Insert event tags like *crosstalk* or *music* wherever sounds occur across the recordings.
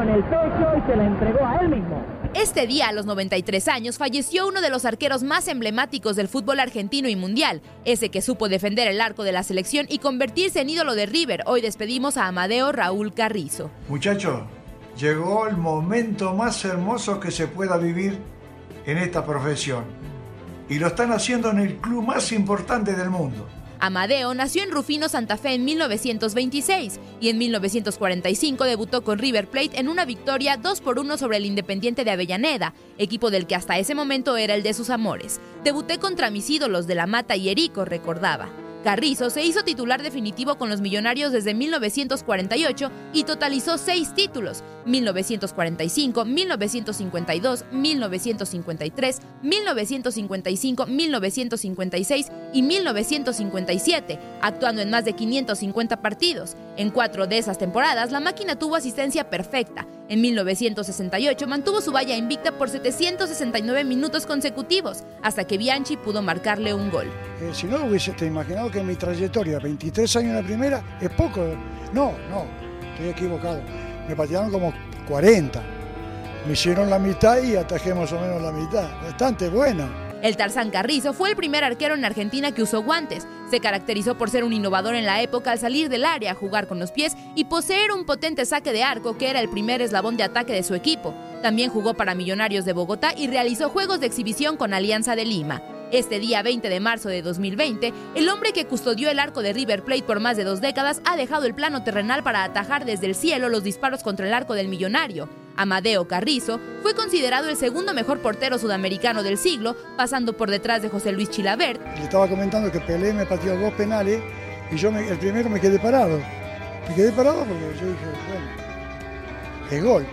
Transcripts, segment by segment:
Con el pecho y se la entregó a él mismo. Este día, a los 93 años, falleció uno de los arqueros más emblemáticos del fútbol argentino y mundial, ese que supo defender el arco de la selección y convertirse en ídolo de River. Hoy despedimos a Amadeo Raúl Carrizo. Muchachos, llegó el momento más hermoso que se pueda vivir en esta profesión. Y lo están haciendo en el club más importante del mundo. Amadeo nació en Rufino, Santa Fe en 1926 y en 1945 debutó con River Plate en una victoria 2 por 1 sobre el Independiente de Avellaneda, equipo del que hasta ese momento era el de sus amores. Debuté contra mis ídolos de La Mata y Erico, recordaba. Carrizo se hizo titular definitivo con los Millonarios desde 1948 y totalizó seis títulos, 1945, 1952, 1953, 1955, 1956 y 1957, actuando en más de 550 partidos. En cuatro de esas temporadas, la máquina tuvo asistencia perfecta. En 1968 mantuvo su valla invicta por 769 minutos consecutivos, hasta que Bianchi pudo marcarle un gol. Eh, si no hubiese te imaginado que mi trayectoria, 23 años en la primera, es poco. No, no, estoy equivocado. Me patearon como 40. Me hicieron la mitad y atajé más o menos la mitad. Bastante bueno. El Tarzán Carrizo fue el primer arquero en Argentina que usó guantes. Se caracterizó por ser un innovador en la época al salir del área, jugar con los pies y poseer un potente saque de arco que era el primer eslabón de ataque de su equipo. También jugó para Millonarios de Bogotá y realizó juegos de exhibición con Alianza de Lima. Este día 20 de marzo de 2020, el hombre que custodió el arco de River Plate por más de dos décadas ha dejado el plano terrenal para atajar desde el cielo los disparos contra el arco del millonario. Amadeo Carrizo fue considerado el segundo mejor portero sudamericano del siglo, pasando por detrás de José Luis Chilabert. Le estaba comentando que Pelé me pateó dos penales y yo el primero me quedé parado. Me quedé parado porque yo dije, bueno, es gol.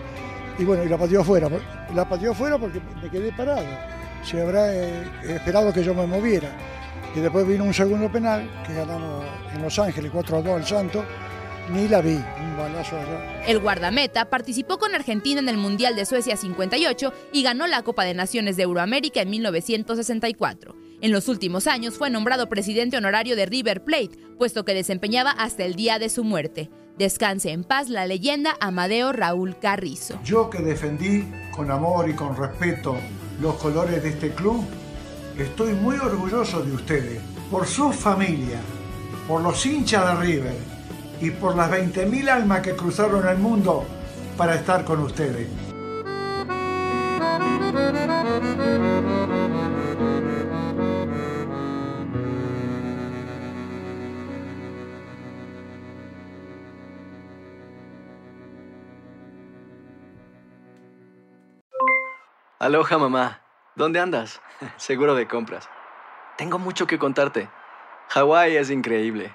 Y bueno, y la pateó afuera. La pateó afuera porque me quedé parado. Se habrá eh, esperado que yo me moviera. Y después vino un segundo penal que ganamos en Los Ángeles 4 a 2 al Santo. Ni la vi, un balazo allá. El guardameta participó con Argentina en el Mundial de Suecia 58 y ganó la Copa de Naciones de Euroamérica en 1964. En los últimos años fue nombrado presidente honorario de River Plate, puesto que desempeñaba hasta el día de su muerte. Descanse en paz la leyenda Amadeo Raúl Carrizo. Yo que defendí con amor y con respeto los colores de este club, estoy muy orgulloso de ustedes, por su familia, por los hinchas de River y por las 20.000 almas que cruzaron el mundo para estar con ustedes. Aloha mamá. ¿Dónde andas? *laughs* Seguro de compras. Tengo mucho que contarte. Hawái es increíble.